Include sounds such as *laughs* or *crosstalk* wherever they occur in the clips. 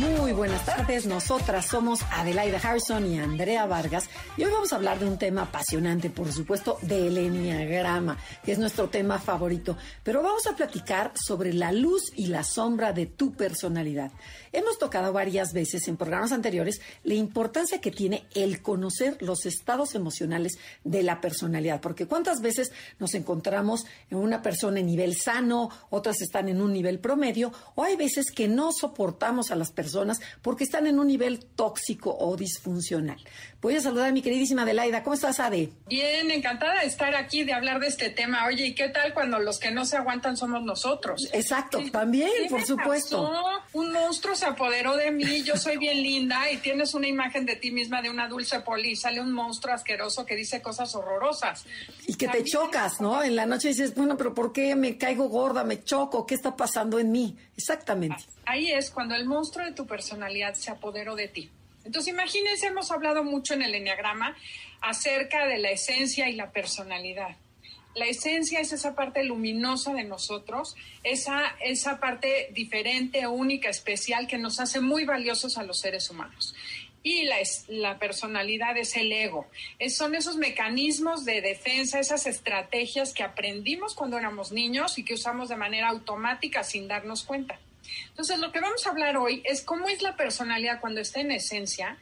Muy buenas tardes, nosotras somos Adelaida Harrison y Andrea Vargas y hoy vamos a hablar de un tema apasionante, por supuesto, del Enneagrama, que es nuestro tema favorito, pero vamos a platicar sobre la luz y la sombra de tu personalidad. Hemos tocado varias veces en programas anteriores la importancia que tiene el conocer los estados emocionales de la personalidad, porque cuántas veces nos encontramos en una persona en nivel sano, otras están en un nivel promedio, o hay veces que no soportamos a las personas porque están en un nivel tóxico o disfuncional. Voy a saludar a mi queridísima Adelaida. ¿Cómo estás, Ade? Bien, encantada de estar aquí, de hablar de este tema. Oye, ¿y qué tal cuando los que no se aguantan somos nosotros? Exacto, también, por supuesto. Un monstruo se apoderó de mí, yo soy bien linda y tienes una imagen de ti misma de una dulce poli, sale un monstruo asqueroso que dice cosas horrorosas. Y que te chocas, ¿no? En la noche dices, bueno, pero ¿por qué me caigo gorda, me choco? ¿Qué está pasando en mí? Exactamente. Ahí es cuando el monstruo de tu personalidad se apoderó de ti. Entonces, imagínense, hemos hablado mucho en el Enneagrama acerca de la esencia y la personalidad. La esencia es esa parte luminosa de nosotros, esa, esa parte diferente, única, especial que nos hace muy valiosos a los seres humanos. Y la, la personalidad es el ego. son esos mecanismos de defensa, esas estrategias que aprendimos cuando éramos niños y que usamos de manera automática sin darnos cuenta. Entonces, lo que vamos a hablar hoy es cómo es la personalidad cuando está en esencia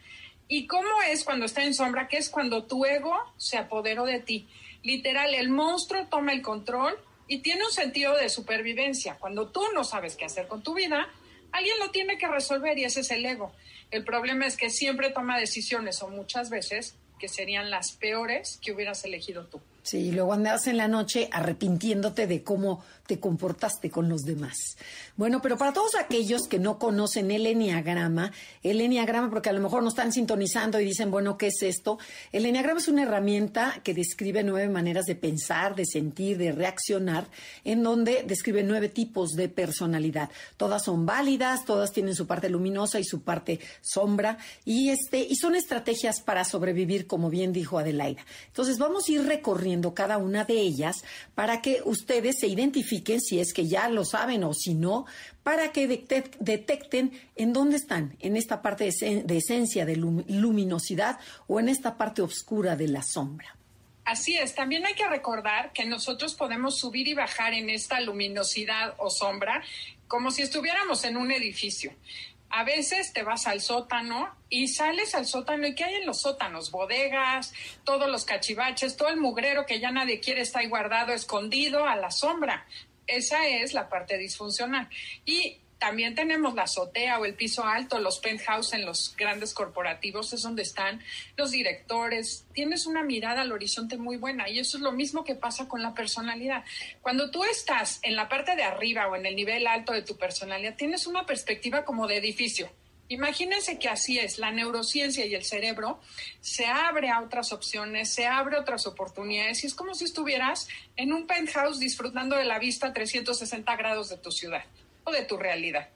y cómo es cuando está en sombra, que es cuando tu ego se apoderó de ti. Literal, el monstruo toma el control y tiene un sentido de supervivencia. Cuando tú no sabes qué hacer con tu vida, alguien lo tiene que resolver y ese es el ego. El problema es que siempre toma decisiones o muchas veces que serían las peores que hubieras elegido tú. Sí, y luego andas en la noche arrepintiéndote de cómo te comportaste con los demás. Bueno, pero para todos aquellos que no conocen el Enneagrama, el Enneagrama, porque a lo mejor no están sintonizando y dicen, bueno, ¿qué es esto? El Enneagrama es una herramienta que describe nueve maneras de pensar, de sentir, de reaccionar, en donde describe nueve tipos de personalidad. Todas son válidas, todas tienen su parte luminosa y su parte sombra, y, este, y son estrategias para sobrevivir, como bien dijo Adelaida. Entonces, vamos a ir recorriendo cada una de ellas para que ustedes se identifiquen si es que ya lo saben o si no, para que detecten en dónde están, en esta parte de, esencia, de luminosidad o en esta parte oscura de la sombra. Así es, también hay que recordar que nosotros podemos subir y bajar en esta luminosidad o sombra como si estuviéramos en un edificio. A veces te vas al sótano y sales al sótano y ¿qué hay en los sótanos? Bodegas, todos los cachivaches, todo el mugrero que ya nadie quiere está ahí guardado, escondido a la sombra. Esa es la parte disfuncional. Y también tenemos la azotea o el piso alto, los penthouse en los grandes corporativos, es donde están los directores. Tienes una mirada al horizonte muy buena y eso es lo mismo que pasa con la personalidad. Cuando tú estás en la parte de arriba o en el nivel alto de tu personalidad, tienes una perspectiva como de edificio. Imagínense que así es, la neurociencia y el cerebro se abre a otras opciones, se abre otras oportunidades y es como si estuvieras en un penthouse disfrutando de la vista 360 grados de tu ciudad de tu realidad.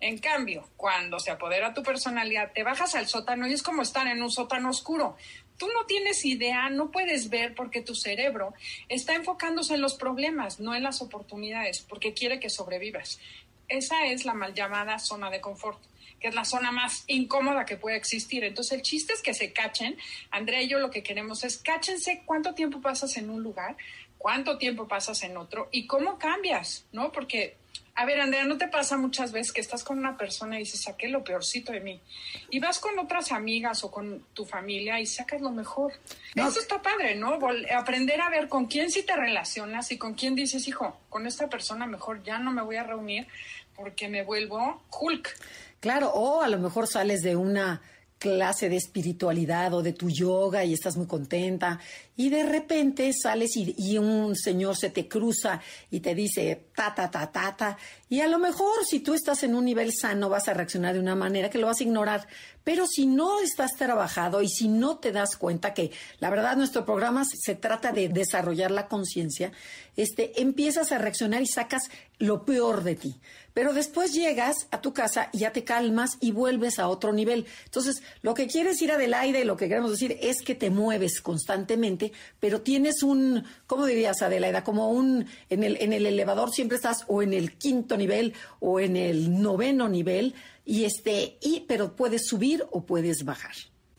En cambio, cuando se apodera tu personalidad, te bajas al sótano y es como estar en un sótano oscuro. Tú no tienes idea, no puedes ver porque tu cerebro está enfocándose en los problemas, no en las oportunidades, porque quiere que sobrevivas. Esa es la mal llamada zona de confort, que es la zona más incómoda que puede existir. Entonces, el chiste es que se cachen. Andrea y yo lo que queremos es cáchense cuánto tiempo pasas en un lugar, cuánto tiempo pasas en otro y cómo cambias, ¿no? Porque a ver, Andrea, ¿no te pasa muchas veces que estás con una persona y dices, saqué lo peorcito de mí? Y vas con otras amigas o con tu familia y sacas lo mejor. Eso está padre, ¿no? aprender a ver con quién sí te relacionas y con quién dices, hijo, con esta persona mejor ya no me voy a reunir porque me vuelvo Hulk. Claro, o a lo mejor sales de una clase de espiritualidad o de tu yoga y estás muy contenta y de repente sales y, un señor se te cruza y te dice ta, ta, ta, ta, ta. Y a lo mejor si tú estás en un nivel sano vas a reaccionar de una manera que lo vas a ignorar. Pero si no estás trabajado y si no te das cuenta que la verdad nuestro programa se trata de desarrollar la conciencia, este, empiezas a reaccionar y sacas lo peor de ti. Pero después llegas a tu casa y ya te calmas y vuelves a otro nivel. Entonces, lo que quieres ir adelante y lo que queremos decir es que te mueves constantemente, pero tienes un, ¿cómo dirías, Adelaida? Como un, en el, en el elevador siempre estás o en el quinto nivel o en el noveno nivel, y este, y, pero puedes subir o puedes bajar.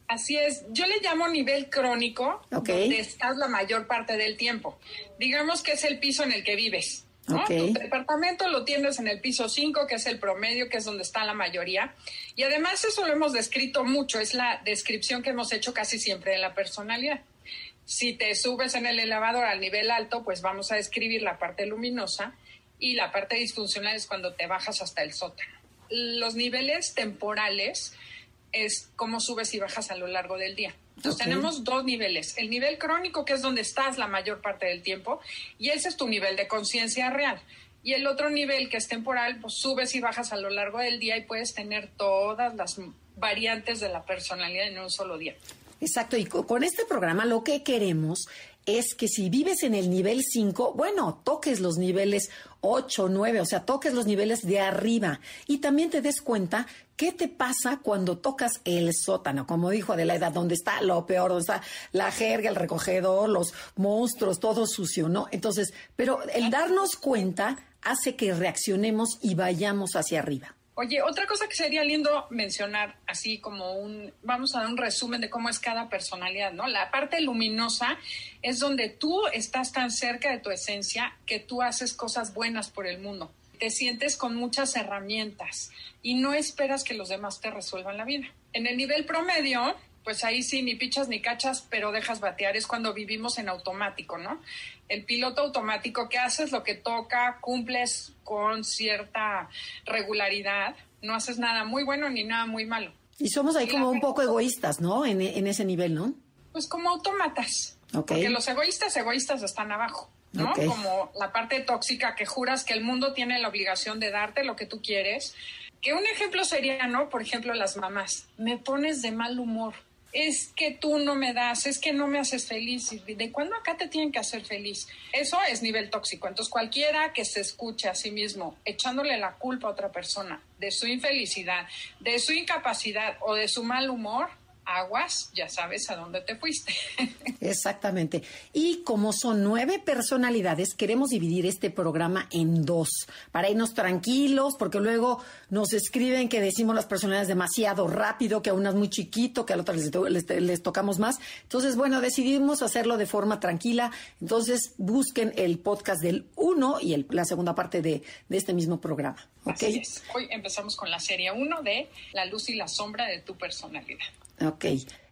Así es, yo le llamo nivel crónico, donde estás la mayor parte del tiempo. Digamos que es el piso en el que vives. Tu departamento lo tienes en el piso 5, que es el promedio, que es donde está la mayoría. Y además eso lo hemos descrito mucho, es la descripción que hemos hecho casi siempre de la personalidad. Si te subes en el elevador al nivel alto, pues vamos a describir la parte luminosa y la parte disfuncional es cuando te bajas hasta el sótano. Los niveles temporales es cómo subes y bajas a lo largo del día. Entonces tenemos dos niveles. El nivel crónico, que es donde estás la mayor parte del tiempo, y ese es tu nivel de conciencia real. Y el otro nivel, que es temporal, pues subes y bajas a lo largo del día y puedes tener todas las variantes de la personalidad en un solo día. Exacto, y con este programa lo que queremos es que si vives en el nivel 5, bueno, toques los niveles 8, 9, o sea, toques los niveles de arriba y también te des cuenta qué te pasa cuando tocas el sótano, como dijo Adelaida, donde está lo peor, donde está la jerga, el recogedor, los monstruos, todo sucio, ¿no? Entonces, pero el darnos cuenta hace que reaccionemos y vayamos hacia arriba. Oye, otra cosa que sería lindo mencionar, así como un, vamos a dar un resumen de cómo es cada personalidad, ¿no? La parte luminosa es donde tú estás tan cerca de tu esencia que tú haces cosas buenas por el mundo. Te sientes con muchas herramientas y no esperas que los demás te resuelvan la vida. En el nivel promedio, pues ahí sí, ni pichas ni cachas, pero dejas batear, es cuando vivimos en automático, ¿no? El piloto automático que haces lo que toca, cumples con cierta regularidad, no haces nada muy bueno ni nada muy malo. Y somos ahí como un poco egoístas, ¿no? En, ese nivel, ¿no? Pues como autómatas. Porque los egoístas, egoístas están abajo. ¿no? Como la parte tóxica que juras que el mundo tiene la obligación de darte lo que tú quieres. Que un ejemplo sería, ¿no? Por ejemplo, las mamás. Me pones de mal humor es que tú no me das, es que no me haces feliz. ¿De cuándo acá te tienen que hacer feliz? Eso es nivel tóxico. Entonces, cualquiera que se escuche a sí mismo echándole la culpa a otra persona de su infelicidad, de su incapacidad o de su mal humor, aguas, ya sabes a dónde te fuiste. *laughs* Exactamente. Y como son nueve personalidades, queremos dividir este programa en dos, para irnos tranquilos, porque luego nos escriben que decimos las personalidades demasiado rápido, que a unas muy chiquito, que a otras les, tocamos más. Entonces, bueno, decidimos hacerlo de forma tranquila. Entonces, busquen el podcast del uno y la segunda parte de, este mismo programa. ¿okay? Hoy empezamos con la serie uno de La luz y la sombra de tu personalidad. Ok,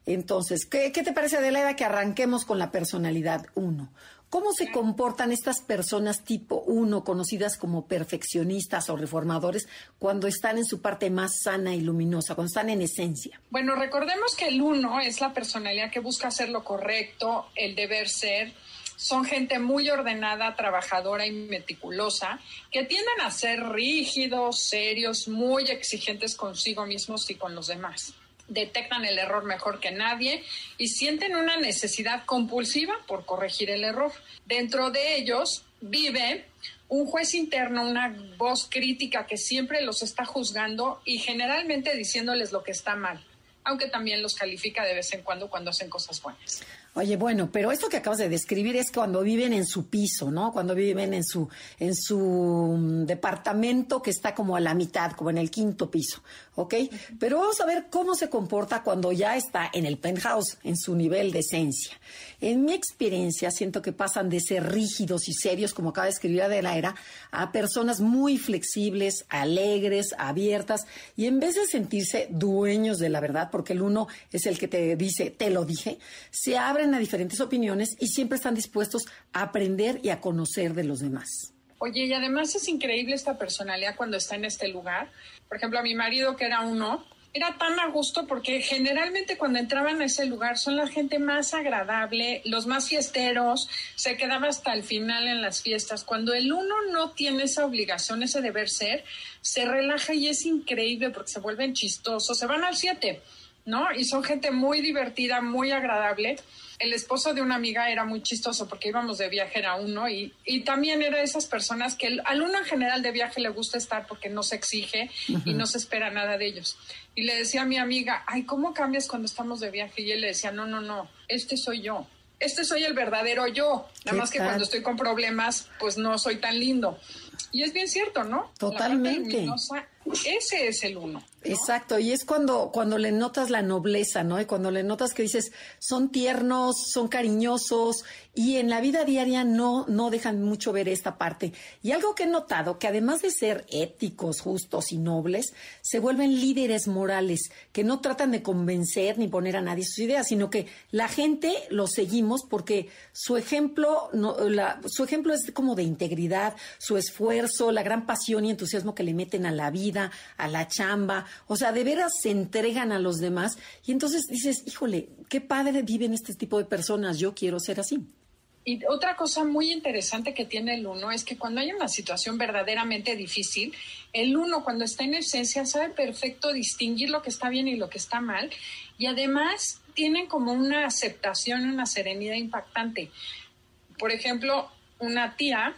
entonces, ¿qué, te parece, Adelaida, que arranquemos con la personalidad 1? ¿Cómo se comportan estas personas tipo 1, conocidas como perfeccionistas o reformadores, cuando están en su parte más sana y luminosa, cuando están en esencia? Bueno, recordemos que el 1 es la personalidad que busca hacer lo correcto, el deber ser. Son gente muy ordenada, trabajadora y meticulosa, que tienden a ser rígidos, serios, muy exigentes consigo mismos y con los demás detectan el error mejor que nadie y sienten una necesidad compulsiva por corregir el error. Dentro de ellos vive un juez interno, una voz crítica que siempre los está juzgando y generalmente diciéndoles lo que está mal, aunque también los califica de vez en cuando cuando hacen cosas buenas. Oye, bueno, pero esto que acabas de describir es cuando viven en su piso, ¿no? Cuando viven en su en su mm, departamento que está como a la mitad, como en el quinto piso, ¿ok? Pero vamos a ver cómo se comporta cuando ya está en el penthouse, en su nivel de esencia. En mi experiencia, siento que pasan de ser rígidos y serios, como acaba de escribir Adela, a personas muy flexibles, alegres, abiertas, y en vez de sentirse dueños de la verdad, porque el uno es el que te dice, te lo dije, se abren a diferentes opiniones y siempre están dispuestos a aprender y a conocer de los demás. Oye, y además es increíble esta personalidad cuando está en este lugar. Por ejemplo, a mi marido, que era uno, era tan a gusto porque generalmente cuando entraban a ese lugar son la gente más agradable, los más fiesteros, se quedaba hasta el final en las fiestas. Cuando el uno no tiene esa obligación, ese deber ser, se relaja y es increíble porque se vuelven chistosos, se van al siete, ¿no? Y son gente muy divertida, muy agradable el esposo de una amiga era muy chistoso porque íbamos de viaje a uno y, y también era de esas personas que al uno en general de viaje le gusta estar porque no se exige y no se espera nada de ellos. Y le decía a mi amiga, ay, ¿cómo cambias cuando estamos de viaje? Y él le decía, no, no, no, este soy yo. Este soy el verdadero yo. Nada más que cuando estoy con problemas, pues no soy tan lindo. Y es bien cierto, ¿no? Totalmente. ese es el uno. Exacto, y es cuando, cuando le notas la nobleza, ¿no? Y cuando le notas que dices, son tiernos, son cariñosos, y en la vida diaria no, no dejan mucho ver esta parte. Y algo que he notado, que además de ser éticos, justos y nobles, se vuelven líderes morales, que no tratan de convencer ni poner a nadie sus ideas, sino que la gente los seguimos porque su ejemplo, no, la, su ejemplo es como de integridad, su esfuerzo, la gran pasión y entusiasmo que le meten a la vida, a la chamba, o sea, de veras se entregan a los demás y entonces dices, híjole, qué padre viven este tipo de personas, yo quiero ser así. Y otra cosa muy interesante que tiene el uno es que cuando hay una situación verdaderamente difícil, el uno cuando está en esencia sabe perfecto distinguir lo que está bien y lo que está mal y además tienen como una aceptación, una serenidad impactante. Por ejemplo, una tía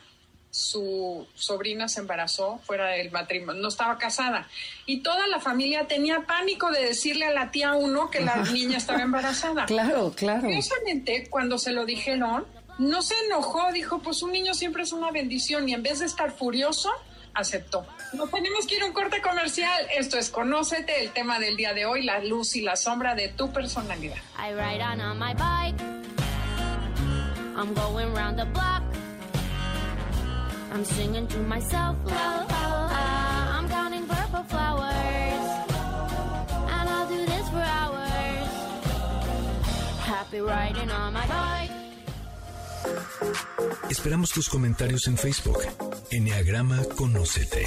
su sobrina se embarazó fuera del matrimonio, no estaba casada. Y toda la familia tenía pánico de decirle a la tía uno que la *laughs* niña estaba embarazada. Claro, claro. Curiosamente, cuando se lo dijeron, no se enojó, dijo, pues un niño siempre es una bendición y en vez de estar furioso, aceptó. No tenemos que ir a un corte comercial. Esto es Conócete, el tema del día de hoy, la luz y la sombra de tu personalidad. I ride on, my bike. I'm going round the block. I'm singing to myself, la, la, la. I'm counting purple flowers. And I'll do this for hours. Happy riding on my bike. Esperamos tus comentarios en Facebook. Enneagrama Conócete.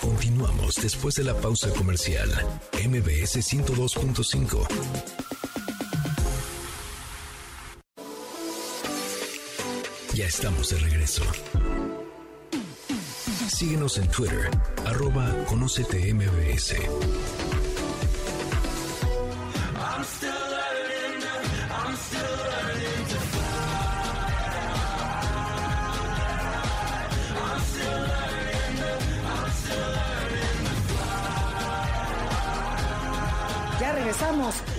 Continuamos después de la pausa comercial. MBS 102.5. Ya estamos de regreso. Síguenos en Twitter, arroba Conócete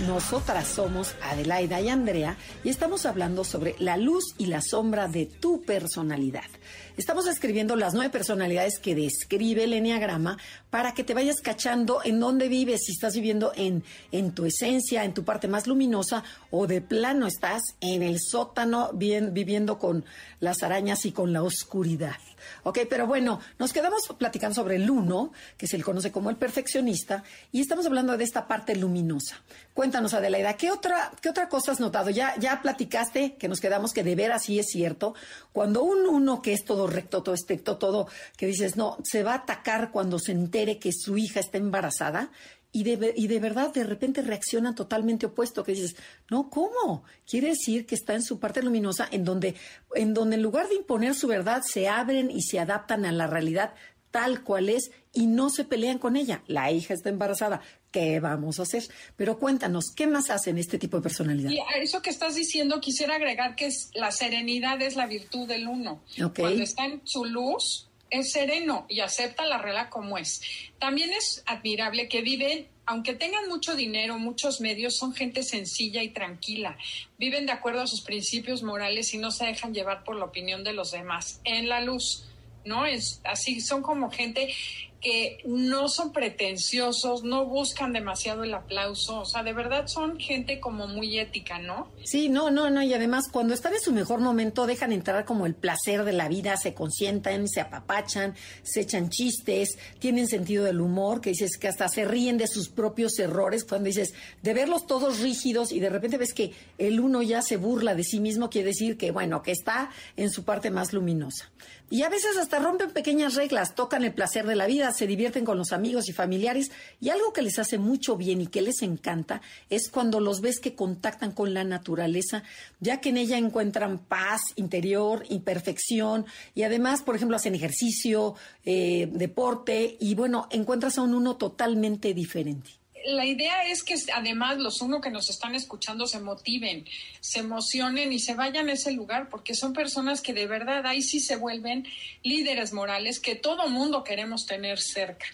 Nosotras somos Adelaida y Andrea y estamos hablando sobre la luz y la sombra de tu personalidad. Estamos escribiendo las nueve personalidades que describe el Enneagrama para que te vayas cachando en dónde vives, si estás viviendo en, en tu esencia, en tu parte más luminosa, o de plano estás en el sótano bien, viviendo con las arañas y con la oscuridad. Ok, pero bueno, nos quedamos platicando sobre el uno, que se le conoce como el perfeccionista, y estamos hablando de esta parte luminosa. Cuéntanos, Adelaida, ¿qué otra, qué otra cosa has notado? Ya, ya platicaste que nos quedamos que de ver así es cierto. Cuando un uno que es todo recto, todo estricto, todo, que dices, no, se va a atacar cuando se entere que su hija está embarazada, y de, y de verdad de repente reacciona totalmente opuesto, que dices, no, ¿cómo? Quiere decir que está en su parte luminosa, en donde, en donde en lugar de imponer su verdad, se abren y se adaptan a la realidad tal cual es y no se pelean con ella. La hija está embarazada. ¿Qué vamos a hacer? Pero cuéntanos, ¿qué más hacen este tipo de personalidad? Y a eso que estás diciendo, quisiera agregar que es, la serenidad es la virtud del uno. Cuando está en su luz, es sereno y acepta la regla como es. También es admirable que viven, aunque tengan mucho dinero, muchos medios, son gente sencilla y tranquila. Viven de acuerdo a sus principios morales y no se dejan llevar por la opinión de los demás. En la luz, ¿no? Es así, son como gente que no son pretenciosos, no buscan demasiado el aplauso, o sea, de verdad son gente como muy ética, ¿no? Sí, no, no, no, y además cuando están en su mejor momento dejan entrar como el placer de la vida, se consientan, se apapachan, se echan chistes, tienen sentido del humor, que dices que hasta se ríen de sus propios errores, cuando dices, de verlos todos rígidos y de repente ves que el uno ya se burla de sí mismo, quiere decir que, bueno, que está en su parte más luminosa. Y a veces hasta rompen pequeñas reglas, tocan el placer de la vida, se divierten con los amigos y familiares. Y algo que les hace mucho bien y que les encanta es cuando los ves que contactan con la naturaleza, ya que en ella encuentran paz interior, imperfección y además, por ejemplo, hacen ejercicio, eh, deporte y bueno, encuentras a un uno totalmente diferente la idea es que además los uno que nos están escuchando se motiven, se emocionen y se vayan a ese lugar, porque son personas que de verdad ahí sí se vuelven líderes morales que todo mundo queremos tener cerca,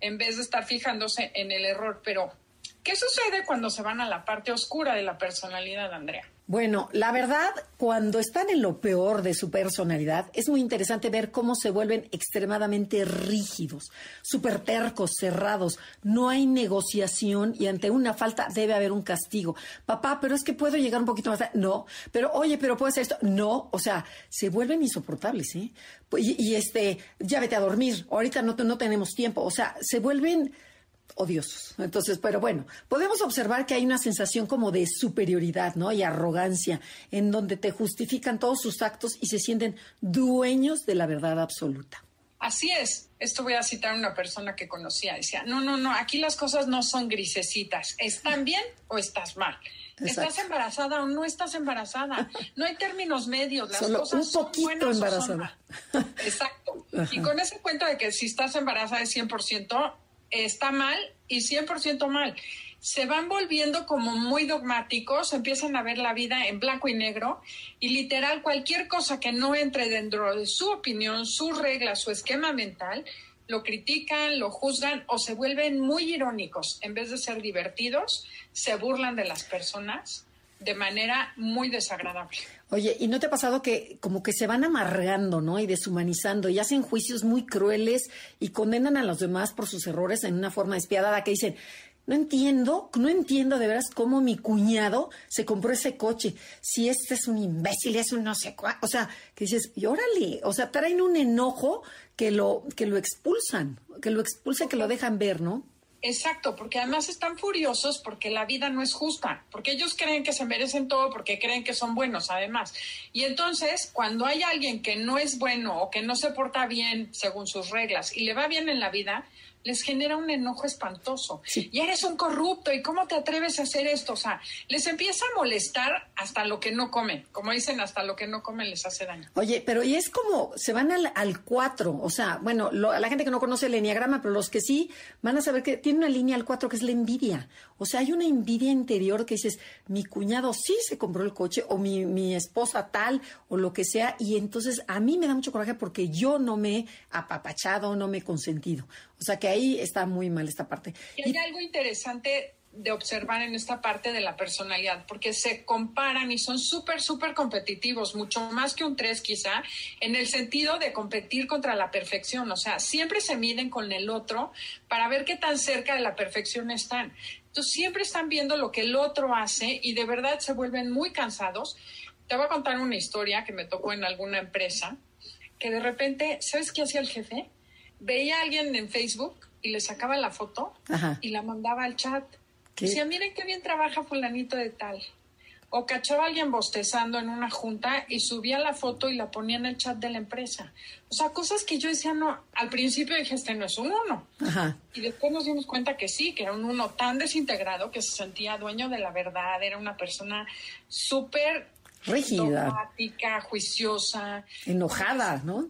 en vez de estar fijándose en el error. Pero, ¿qué sucede cuando se van a la parte oscura de la personalidad, Andrea? Bueno, la verdad, cuando están en lo peor de su personalidad, es muy interesante ver cómo se vuelven extremadamente rígidos, súper tercos, cerrados. No hay negociación y ante una falta debe haber un castigo. Papá, pero es que puedo llegar un poquito más. No, pero oye, pero puedo hacer esto. No, o sea, se vuelven insoportables, ¿eh? Y, y este, ya vete a dormir. Ahorita no, no tenemos tiempo. O sea, se vuelven odiosos. Entonces, pero bueno, podemos observar que hay una sensación como de superioridad, ¿no? Y arrogancia, en donde te justifican todos sus actos y se sienten dueños de la verdad absoluta. Así es. Esto voy a citar a una persona que conocía. Decía, no, no, no, aquí las cosas no son grisecitas. ¿Están bien o estás mal? ¿Estás embarazada o no estás embarazada? No hay términos medios. Las cosas un poquito embarazada. Exacto. *laughs* Y con ese cuento de que si estás embarazada es 100%, está mal y 100% mal. Se van volviendo como muy dogmáticos, empiezan a ver la vida en blanco y negro y literal cualquier cosa que no entre dentro de su opinión, sus reglas, su esquema mental, lo critican, lo juzgan o se vuelven muy irónicos. En vez de ser divertidos, se burlan de las personas de manera muy desagradable. Oye, ¿y no te ha pasado que como que se van amargando, ¿no? Y deshumanizando y hacen juicios muy crueles y condenan a los demás por sus errores en una forma despiadada que dicen, no entiendo, no entiendo de veras cómo mi cuñado se compró ese coche. Si este es un imbécil, es un no sé cuál. O sea, que dices, y órale, o sea, traen un enojo que lo, que lo expulsan, que lo expulsan, que lo dejan ver, ¿no? Exacto, porque además están furiosos porque la vida no es justa, porque ellos creen que se merecen todo, porque creen que son buenos además. Y entonces, cuando hay alguien que no es bueno o que no se porta bien según sus reglas y le va bien en la vida, les genera un enojo espantoso. Y eres un corrupto, ¿y cómo te atreves a hacer esto? O sea, les empieza a molestar hasta lo que no comen. Como dicen, hasta lo que no comen les hace daño. Oye, pero y es como, se van al, al 4, o sea, bueno, a la gente que no conoce el enneagrama, pero los que sí, van a saber que tiene una línea al 4 que es la envidia. O sea, hay una envidia interior que dices, mi cuñado sí se compró el coche, o mi, mi esposa tal, o lo que sea, y entonces a mí me da mucho coraje porque yo no me he apapachado, no me he consentido. O sea que ahí está muy mal esta parte. Y hay algo interesante de observar en esta parte de la personalidad, porque se comparan y son súper, súper competitivos, mucho más que un tres quizá, en el sentido de competir contra la perfección, o sea, siempre se miden con el otro para ver qué tan cerca de la perfección están. Entonces, siempre están viendo lo que el otro hace y de verdad se vuelven muy cansados. Te voy a contar una historia que me tocó en alguna empresa, que de repente, ¿sabes qué hacía el jefe? Veía a alguien en Facebook y le sacaba la foto y la mandaba al chat. Decía, miren qué bien trabaja fulanito de tal. O cachaba a alguien bostezando en una junta y subía la foto y la ponía en el chat de la empresa. O sea, cosas que yo decía, no, al principio dije, este no es un uno. Y después nos dimos cuenta que sí, que era un uno tan desintegrado que se sentía dueño de la verdad, era una persona súper rígida, juiciosa. Enojada, ¿no?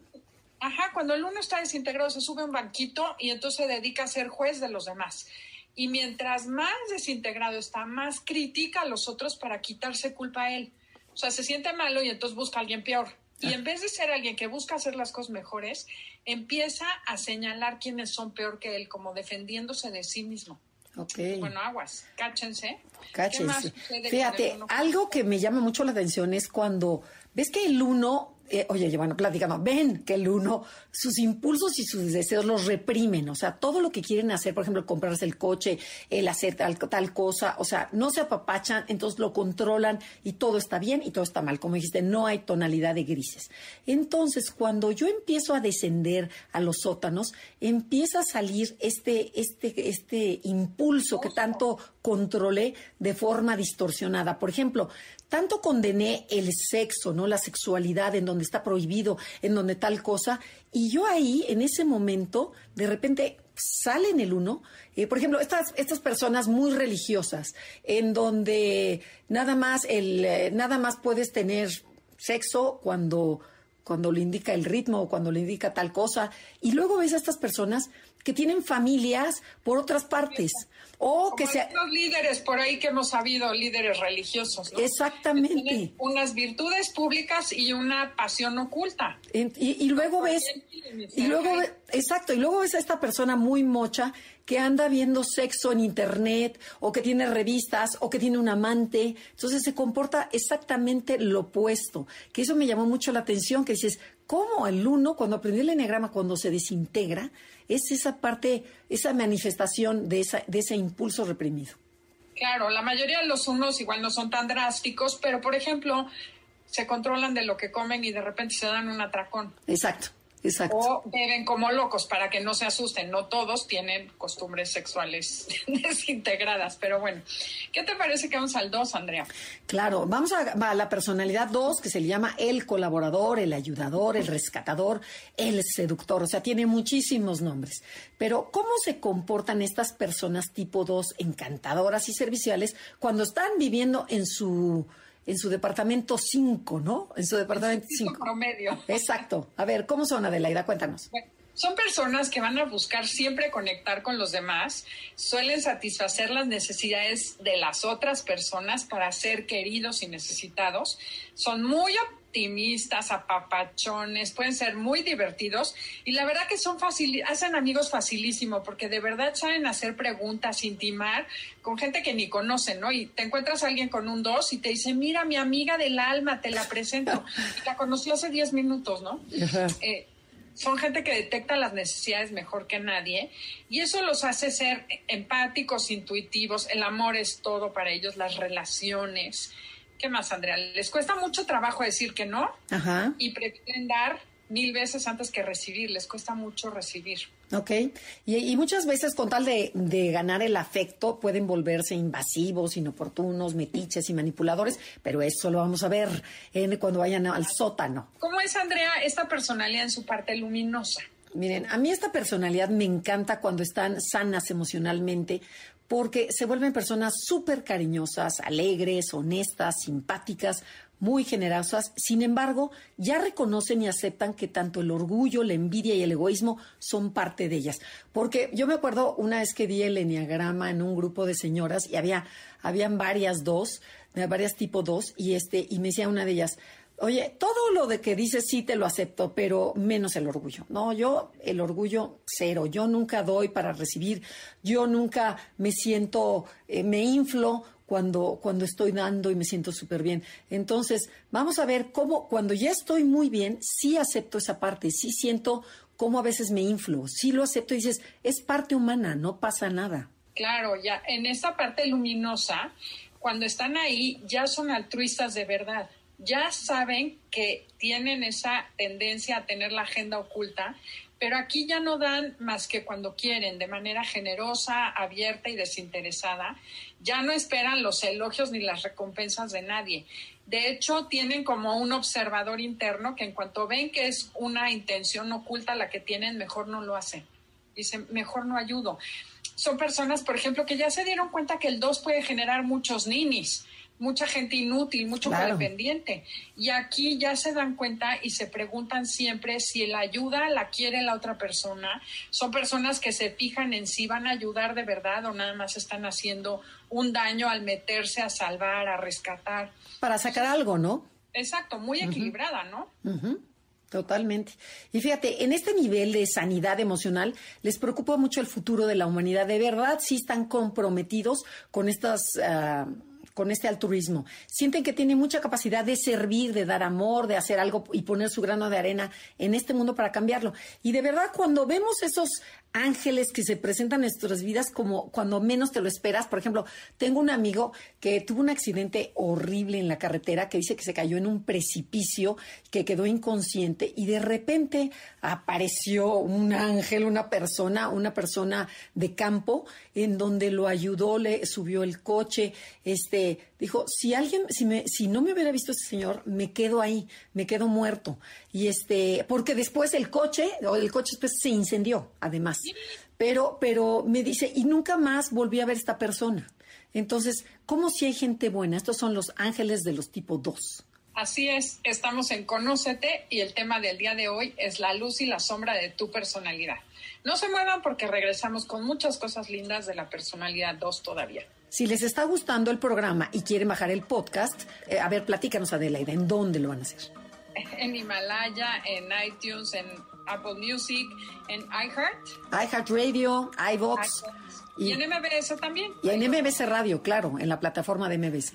Ajá, cuando el uno está desintegrado se sube a un banquito y entonces se dedica a ser juez de los demás. Y mientras más desintegrado está, más critica a los otros para quitarse culpa a él. O sea, se siente malo y entonces busca a alguien peor. Y ah. en vez de ser alguien que busca hacer las cosas mejores, empieza a señalar quiénes son peor que él, como defendiéndose de sí mismo. Okay. Bueno, aguas, cáchense. Cáchense. Fíjate, algo que me llama mucho la atención es cuando ves que el uno eh, oye, bueno, platicando, ven que el uno, sus impulsos y sus deseos los reprimen, o sea, todo lo que quieren hacer, por ejemplo, comprarse el coche, el hacer tal, tal cosa, o sea, no se apapachan, entonces lo controlan y todo está bien y todo está mal. Como dijiste, no hay tonalidad de grises. Entonces, cuando yo empiezo a descender a los sótanos, empieza a salir este, este, este impulso que tanto controlé de forma distorsionada. Por ejemplo, tanto condené el sexo, ¿no? La sexualidad en donde está prohibido, en donde tal cosa. Y yo ahí, en ese momento, de repente sale en el uno, eh, por ejemplo, estas, estas personas muy religiosas, en donde nada más, el, eh, nada más puedes tener sexo cuando cuando le indica el ritmo o cuando le indica tal cosa. Y luego ves a estas personas que tienen familias por otras partes. O que sean los líderes por ahí que hemos sabido, líderes religiosos. Exactamente. unas virtudes públicas y una pasión oculta. Y, luego ves, y luego, exacto, y luego ves a esta persona muy mocha que anda viendo sexo en internet o que tiene revistas o que tiene un amante. Entonces se comporta exactamente lo opuesto. Que eso me llamó mucho la atención, que dices, ¿cómo el uno, cuando aprendió el enneagrama, cuando se desintegra, es esa parte, esa manifestación de, esa, de ese impulso reprimido. Claro, la mayoría de los unos igual no son tan drásticos, pero por ejemplo, se controlan de lo que comen y de repente se dan un atracón. Exacto. Exacto. O beben como locos para que no se asusten. No todos tienen costumbres sexuales *laughs* desintegradas, pero bueno. ¿Qué te parece que vamos al 2, Andrea? Claro, vamos a, la personalidad 2, que se le llama el colaborador, el ayudador, el rescatador, el seductor. O sea, tiene muchísimos nombres. Pero, ¿cómo se comportan estas personas tipo 2 encantadoras y serviciales cuando están viviendo en su en su departamento 5, ¿no? En su departamento 5. promedio. Exacto. A ver, ¿cómo son, Adelaida? Cuéntanos. son personas que van a buscar siempre conectar con los demás, suelen satisfacer las necesidades de las otras personas para ser queridos y necesitados, son muy optimistas, apapachones, pueden ser muy divertidos y la verdad que son fácil, hacen amigos facilísimo porque de verdad saben hacer preguntas, intimar con gente que ni conocen, ¿no? Y te encuentras a alguien con un dos y te dice, mira, mi amiga del alma, te la presento. *laughs* Y la conoció hace 10 minutos, ¿no? Eh, son gente que detecta las necesidades mejor que nadie y eso los hace ser empáticos, intuitivos. El amor es todo para ellos, las relaciones. ¿Qué más, Andrea? Les cuesta mucho trabajo decir que no y prefieren dar mil veces antes que recibir. Les cuesta mucho recibir. Ok. Y, muchas veces, con tal de, ganar el afecto, pueden volverse invasivos, inoportunos, metiches y manipuladores, pero eso lo vamos a ver en, cuando vayan al sótano. ¿Cómo es, Andrea, esta personalidad en su parte luminosa? Miren, a mí esta personalidad me encanta cuando están sanas emocionalmente, porque se vuelven personas súper cariñosas, alegres, honestas, simpáticas, muy generosas. Sin embargo, ya reconocen y aceptan que tanto el orgullo, la envidia y el egoísmo son parte de ellas. Porque yo me acuerdo una vez que di el enneagrama en un grupo de señoras y había habían varias dos, varias tipo dos y este y me decía una de ellas, Oye, todo lo de que dices sí te lo acepto, pero menos el orgullo. No, yo el orgullo cero. Yo nunca doy para recibir. Yo nunca me siento, eh, me inflo cuando, cuando estoy dando y me siento súper bien. Entonces, vamos a ver cómo, cuando ya estoy muy bien, sí acepto esa parte, sí siento cómo a veces me inflo, sí lo acepto y dices, es parte humana, no pasa nada. Claro, ya en esa parte luminosa, cuando están ahí, ya son altruistas de verdad ya saben que tienen esa tendencia a tener la agenda oculta, pero aquí ya no dan más que cuando quieren, de manera generosa, abierta y desinteresada. Ya no esperan los elogios ni las recompensas de nadie. De hecho, tienen como un observador interno que en cuanto ven que es una intención oculta la que tienen, mejor no lo hacen. Dicen, mejor no ayudo. Son personas, por ejemplo, que ya se dieron cuenta que el 2 puede generar muchos ninis mucha gente inútil, mucho claro. Y aquí ya se dan cuenta y se preguntan siempre si la ayuda la quiere la otra persona. Son personas que se fijan en si van a ayudar de verdad o nada más están haciendo un daño al meterse a salvar, a rescatar. Para sacar algo, ¿no? Exacto, muy equilibrada, ¿no? Totalmente. Y fíjate, en este nivel de sanidad emocional les preocupa mucho el futuro de la humanidad. De verdad, sí están comprometidos con estas... Ah, con este altruismo. Sienten que tienen mucha capacidad de servir, de dar amor, de hacer algo y poner su grano de arena en este mundo para cambiarlo. Y de verdad, cuando vemos esos ángeles que se presentan en nuestras vidas como cuando menos te lo esperas. Por ejemplo, tengo un amigo que tuvo un accidente horrible en la carretera que dice que se cayó en un precipicio, que quedó inconsciente y de repente apareció un ángel, una persona, una persona de campo en donde lo ayudó, le subió el coche, este dijo, si alguien, si me, si no me hubiera visto este señor, me quedo ahí, me quedo muerto. Y este, porque después el coche, o el coche después se incendió, además. Pero, pero me dice, y nunca más volví a ver esta persona. Entonces, ¿cómo si hay gente buena? Estos son los ángeles de los tipo 2. Así es, estamos en Conócete y el tema del día de hoy es la luz y la sombra de tu personalidad. No se muevan porque regresamos con muchas cosas lindas de la personalidad 2 todavía. Si les está gustando el programa y quieren bajar el podcast, eh, a ver, platícanos Adelaida, ¿en dónde lo van a hacer? *laughs* En Himalaya, en iTunes, en Apple Music, en iHeart. iHeart Radio, iVox. Y, y, en MBS también. Y en MBS Radio, claro, en la plataforma de MBS.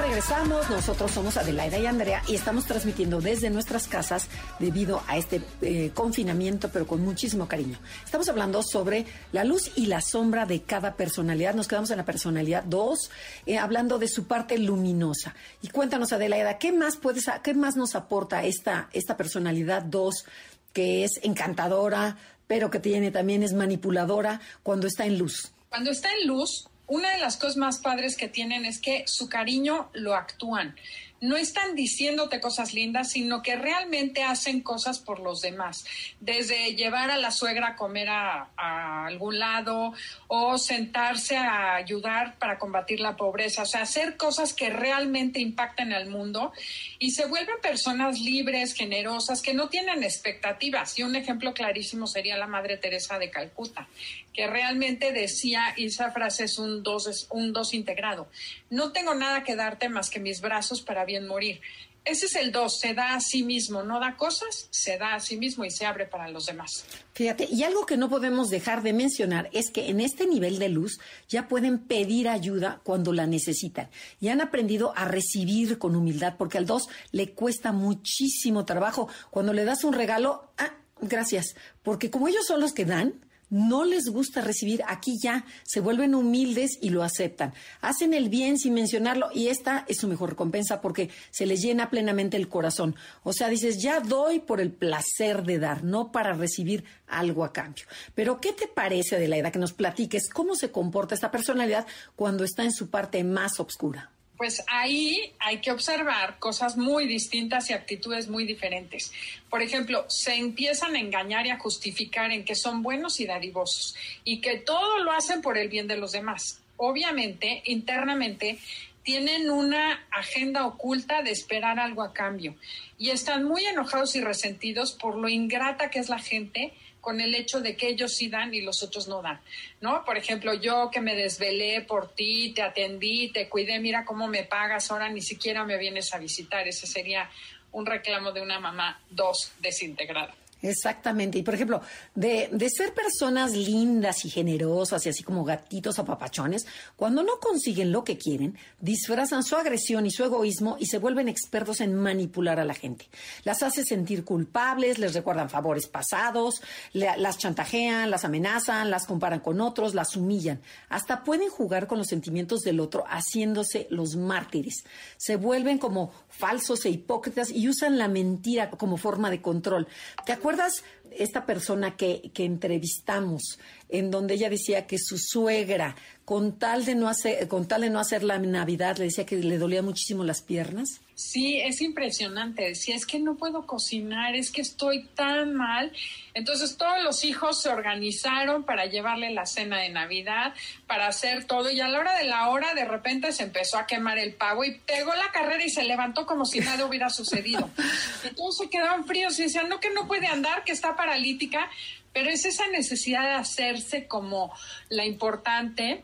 Regresamos. Nosotros somos Adelaida y Andrea y estamos transmitiendo desde nuestras casas debido a este eh, confinamiento, pero con muchísimo cariño. Estamos hablando sobre la luz y la sombra de cada personalidad. Nos quedamos en la personalidad 2, eh, hablando de su parte luminosa. Y cuéntanos, Adelaida, ¿qué más, puedes, qué más nos aporta esta, esta personalidad 2 que es encantadora, pero que tiene también es manipuladora cuando está en luz? Cuando está en luz, una de las cosas más padres que tienen es que su cariño lo actúan no están diciéndote cosas lindas, sino que realmente hacen cosas por los demás. Desde llevar a la suegra a comer a, algún lado o sentarse a ayudar para combatir la pobreza. O sea, hacer cosas que realmente impacten al mundo y se vuelven personas libres, generosas, que no tienen expectativas. Y un ejemplo clarísimo sería la Madre Teresa de Calcuta, que realmente decía, y esa frase es un dos, un dos integrado, no tengo nada que darte más que mis brazos para bien morir. Ese es el dos, se da a sí mismo, no da cosas, se da a sí mismo y se abre para los demás. Fíjate, y algo que no podemos dejar de mencionar es que en este nivel de luz ya pueden pedir ayuda cuando la necesitan y han aprendido a recibir con humildad, porque al dos le cuesta muchísimo trabajo. Cuando le das un regalo, ah, gracias, porque como ellos son los que dan, no les gusta recibir, aquí ya se vuelven humildes y lo aceptan. Hacen el bien sin mencionarlo y esta es su mejor recompensa porque se les llena plenamente el corazón. O sea, dices, ya doy por el placer de dar, no para recibir algo a cambio. Pero, ¿qué te parece de la edad que nos platiques cómo se comporta esta personalidad cuando está en su parte más oscura? Pues ahí hay que observar cosas muy distintas y actitudes muy diferentes. Por ejemplo, se empiezan a engañar y a justificar en que son buenos y dadivosos y que todo lo hacen por el bien de los demás. Obviamente, internamente, tienen una agenda oculta de esperar algo a cambio y están muy enojados y resentidos por lo ingrata que es la gente con el hecho de que ellos sí dan y los otros no dan, ¿no? Por ejemplo, yo que me desvelé por ti, te atendí, te cuidé, mira cómo me pagas, ahora ni siquiera me vienes a visitar. Ese sería un reclamo de una mamá dos desintegrada. Exactamente. Y por ejemplo, de, de, ser personas lindas y generosas y así como gatitos apapachones, cuando no consiguen lo que quieren, disfrazan su agresión y su egoísmo y se vuelven expertos en manipular a la gente. Las hace sentir culpables, les recuerdan favores pasados, las chantajean, las amenazan, las comparan con otros, las humillan. Hasta pueden jugar con los sentimientos del otro haciéndose los mártires. Se vuelven como falsos e hipócritas y usan la mentira como forma de control. ¿Te acuerdas Us. Esta persona que, que entrevistamos, en donde ella decía que su suegra, con tal de no hacer, con tal de no hacer la Navidad, le decía que le dolía muchísimo las piernas? Sí, es impresionante. Decía, es que no puedo cocinar, es que estoy tan mal. Entonces todos los hijos se organizaron para llevarle la cena de Navidad, para hacer todo. Y a la hora de la hora, de repente se empezó a quemar el pavo y pegó la carrera y se levantó como si nada hubiera sucedido. *laughs* Y todos se quedaban fríos y decían, no, que no puede andar, que está paralítica pero es esa necesidad de hacerse como la importante.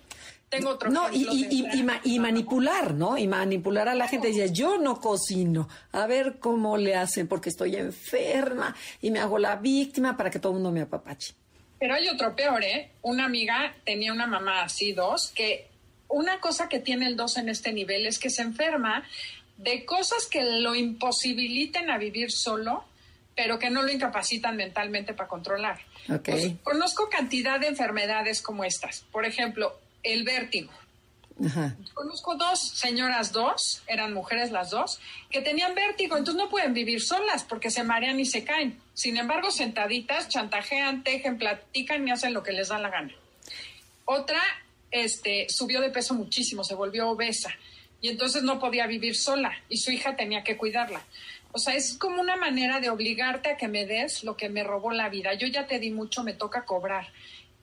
Tengo otro No, y, ejemplo y, de y- esta- y ma- y manipular, ¿no? Y manipular a la gente. Dice, yo no cocino. A ver cómo le hacen porque estoy enferma y me hago la víctima para que todo el mundo me apapache. Pero hay otro peor, ¿eh? Una amiga tenía una mamá así, dos, que una cosa que tiene el dos en este nivel es que se enferma de cosas que lo imposibiliten a vivir solo, pero que no lo incapacitan mentalmente para controlar. Pues, conozco cantidad de enfermedades como estas. Por ejemplo, el vértigo. Ajá. Conozco dos señoras, dos, eran mujeres las dos, que tenían vértigo, entonces no pueden vivir solas porque se marean y se caen. Sin embargo, sentaditas, chantajean, tejen, platican y hacen lo que les da la gana. Otra, este, subió de peso muchísimo, se volvió obesa y entonces no podía vivir sola y su hija tenía que cuidarla. O sea, es como una manera de obligarte a que me des lo que me robó la vida. Yo ya te di mucho, me toca cobrar.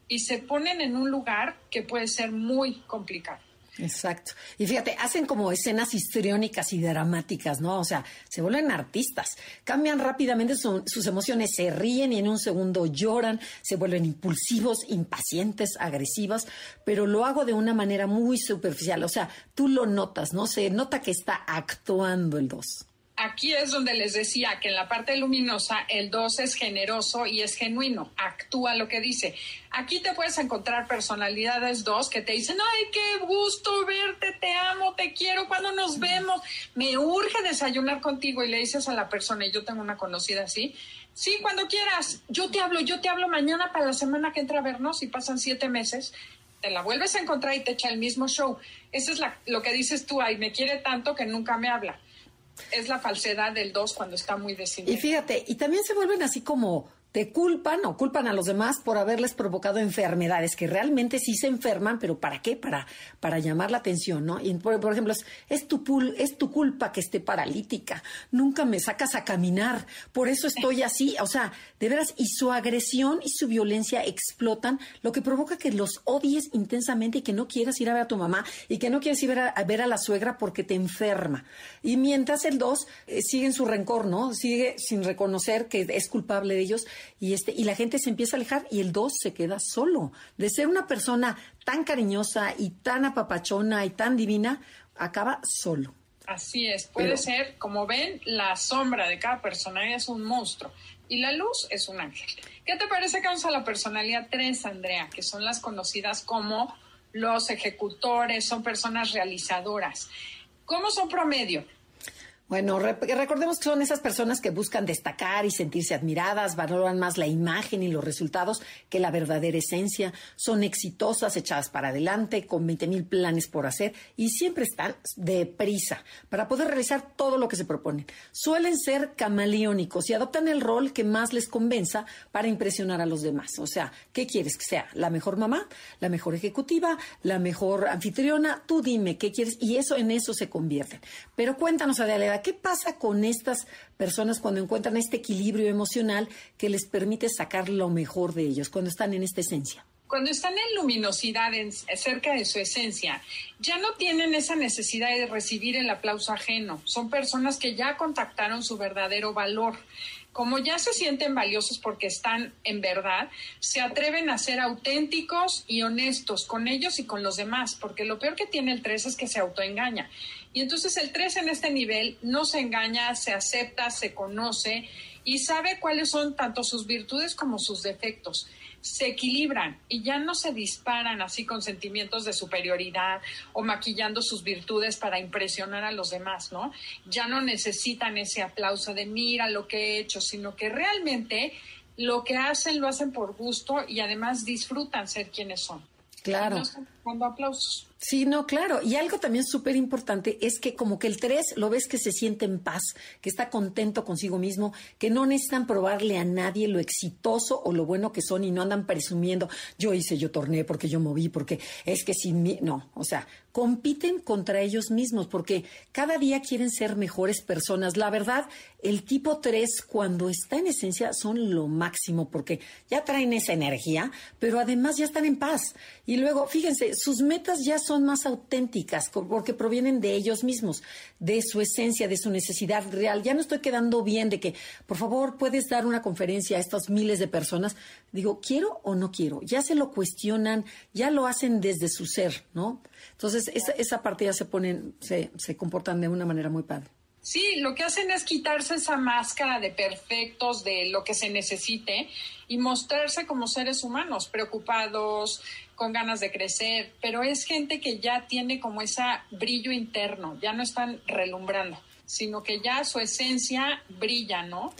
Y se ponen en un lugar que puede ser muy complicado. Exacto. Y fíjate, hacen como escenas histriónicas y dramáticas, ¿no? O sea, se vuelven artistas, cambian rápidamente su- sus emociones, se ríen y en un segundo lloran, se vuelven impulsivos, impacientes, agresivos, pero lo hago de una manera muy superficial. O sea, tú lo notas, ¿no? Se nota que está actuando el dos. Aquí es donde les decía que en la parte luminosa el 2 es generoso y es genuino, actúa lo que dice. Aquí te puedes encontrar personalidades 2 que te dicen, ay, qué gusto verte, te amo, te quiero, cuando nos vemos, me urge desayunar contigo y le dices a la persona, y yo tengo una conocida así, sí, cuando quieras, yo te hablo, yo te hablo mañana para la semana que entra a vernos y pasan siete meses. Te la vuelves a encontrar y te echa el mismo show. Eso es la- lo que dices tú, ay, me quiere tanto que nunca me habla es la falsedad del 2 cuando está muy Y desinhibido. fíjate, y también se vuelven así como te culpan o culpan a los demás por haberles provocado enfermedades que realmente sí se enferman, pero ¿para qué? Para, para llamar la atención, ¿no? Y por, por ejemplo, es, es tu pul- es tu culpa que esté paralítica, nunca me sacas a caminar, por eso estoy así, o sea, de veras, y su agresión y su violencia explotan, lo que provoca que los odies intensamente y que no quieras ir a ver a tu mamá y que no quieras ir a ver a, a ver a la suegra porque te enferma. Y mientras el 2 sigue en su rencor, ¿no? Sigue sin reconocer que es culpable de ellos y este y la gente se empieza a alejar y el 2 se queda solo. De ser una persona tan cariñosa y tan apapachona y tan divina, acaba solo. Así es, puede Pero- ser, como ven, la sombra de cada personalidad es un monstruo y la luz es un ángel. ¿Qué te parece que vamos a la personalidad 3, Andrea? Que son las conocidas como los ejecutores, son personas realizadoras. ¿Cómo son promedio? Bueno, re- recordemos que son esas personas que buscan destacar y sentirse admiradas, valoran más la imagen y los resultados que la verdadera esencia, son exitosas, echadas para adelante, con 20 mil planes por hacer y siempre están deprisa para poder realizar todo lo que se proponen. Suelen ser camaleónicos y adoptan el rol que más les convenza para impresionar a los demás. O sea, ¿qué quieres que sea? ¿La mejor mamá? ¿La mejor ejecutiva? ¿La mejor anfitriona? Tú dime qué quieres y eso en eso se convierten. Pero cuéntanos, ¿qué pasa con estas personas cuando encuentran este equilibrio emocional que les permite sacar lo mejor de ellos, cuando están en esta esencia? Cuando están en luminosidad, en- cerca de su esencia, ya no tienen esa necesidad de recibir el aplauso ajeno. Son personas que ya contactaron su verdadero valor. Como ya se sienten valiosos porque están en verdad, se atreven a ser auténticos y honestos con ellos y con los demás, porque lo peor que tiene el 3 es que se autoengaña. Y entonces el 3 en este nivel no se engaña, se acepta, se conoce y sabe cuáles son tanto sus virtudes como sus defectos se equilibran y ya no se disparan así con sentimientos de superioridad o maquillando sus virtudes para impresionar a los demás, ¿no? Ya no necesitan ese aplauso de mira lo que he hecho, sino que realmente lo que hacen lo hacen por gusto y además disfrutan ser quienes son. Claro. No buscando aplausos. Sí, no, claro. Y algo también súper importante es que como que el 3 lo ves que se siente en paz, que está contento consigo mismo, que no necesitan probarle a nadie lo exitoso o lo bueno que son y no andan presumiendo, yo hice, yo torné porque yo moví, porque es que sin mí, no, o sea, compiten contra ellos mismos porque cada día quieren ser mejores personas. La verdad, el tipo 3 cuando está en esencia son lo máximo porque ya traen esa energía, pero además ya están en paz. Y luego, fíjense, sus metas ya son más auténticas porque provienen de ellos mismos, de su esencia, de su necesidad real. Ya no estoy quedando bien de que, por favor, puedes dar una conferencia a estas miles de personas. Digo, ¿quiero o no quiero? Ya se lo cuestionan, ya lo hacen desde su ser, ¿no? Entonces, esa, esa parte ya se ponen, se, se comportan de una manera muy padre. Sí, lo que hacen es quitarse esa máscara de perfectos, de lo que se necesite, y mostrarse como seres humanos, preocupados, con ganas de crecer, pero es gente que ya tiene como ese brillo interno, ya no están relumbrando, sino que ya su esencia brilla, ¿no?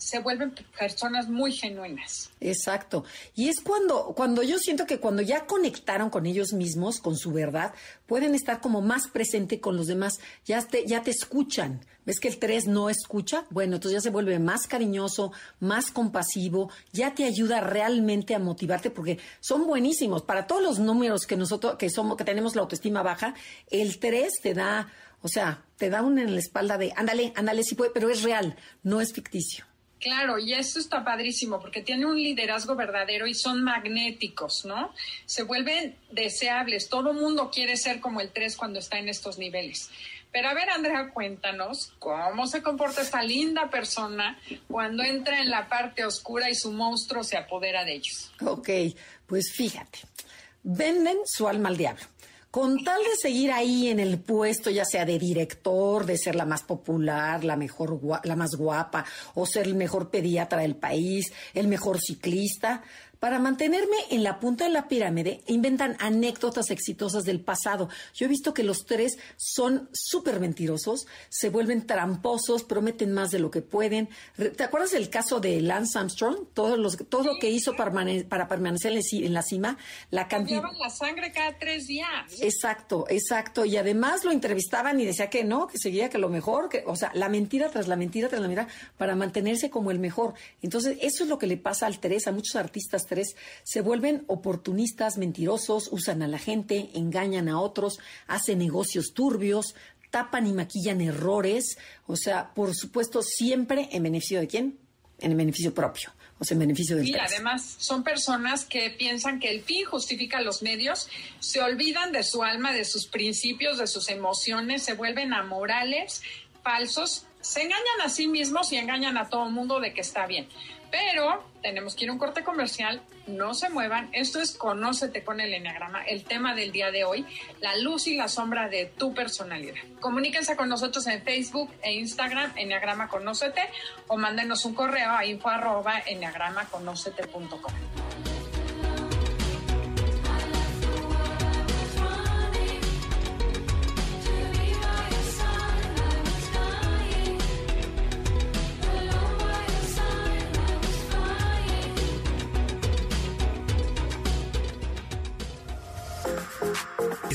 Se vuelven personas muy genuinas. Exacto. Y es cuando, cuando yo siento que cuando ya conectaron con ellos mismos, con su verdad, pueden estar como más presente con los demás. Ya te, ya te escuchan. ¿Ves que el 3 no escucha? Bueno, entonces ya se vuelve más cariñoso, más compasivo, ya te ayuda realmente a motivarte porque son buenísimos. Para todos los números que nosotros, que somos, que tenemos la autoestima baja, el 3 te da, o sea, te da un en la espalda de, ándale, ándale, sí puede, pero es real, no es ficticio. Claro, y eso está padrísimo porque tiene un liderazgo verdadero y son magnéticos, ¿no? Se vuelven deseables. Todo mundo quiere ser como el 3 cuando está en estos niveles. Pero a ver, Andrea, cuéntanos cómo se comporta esta linda persona cuando entra en la parte oscura y su monstruo se apodera de ellos. Ok, pues fíjate, venden su alma al diablo con tal de seguir ahí en el puesto, ya sea de director, de ser la más popular, la mejor, la más guapa, o ser el mejor pediatra del país, el mejor ciclista, para mantenerme en la punta de la pirámide, inventan anécdotas exitosas del pasado. Yo he visto que los tres son súper mentirosos, se vuelven tramposos, prometen más de lo que pueden. ¿Te acuerdas del caso de Lance Armstrong? Todo, los, todo lo que hizo para, para permanecer en la cima. La cantidad. la sangre cada tres días. Exacto, exacto. Y además lo entrevistaban y decía que no, que seguía que lo mejor, que, o sea, la mentira tras la mentira tras la mentira, para mantenerse como el mejor. Entonces, eso es lo que le pasa al Teresa, a muchos artistas se vuelven oportunistas, mentirosos, usan a la gente, engañan a otros, hacen negocios turbios, tapan y maquillan errores, o sea, por supuesto, siempre en beneficio de quién? En beneficio propio, o sea, en beneficio del Y además son personas que piensan que el fin justifica los medios, se olvidan de su alma, de sus principios, de sus emociones, se vuelven amorales, falsos, se engañan a sí mismos y engañan a todo el mundo de que está bien. Pero tenemos que ir a un corte comercial, no se muevan. Esto es Conócete con el Enneagrama, el tema del día de hoy, la luz y la sombra de tu personalidad. Comuníquense con nosotros en Facebook e Instagram, Enneagrama Conócete, o mándenos un correo a info arroba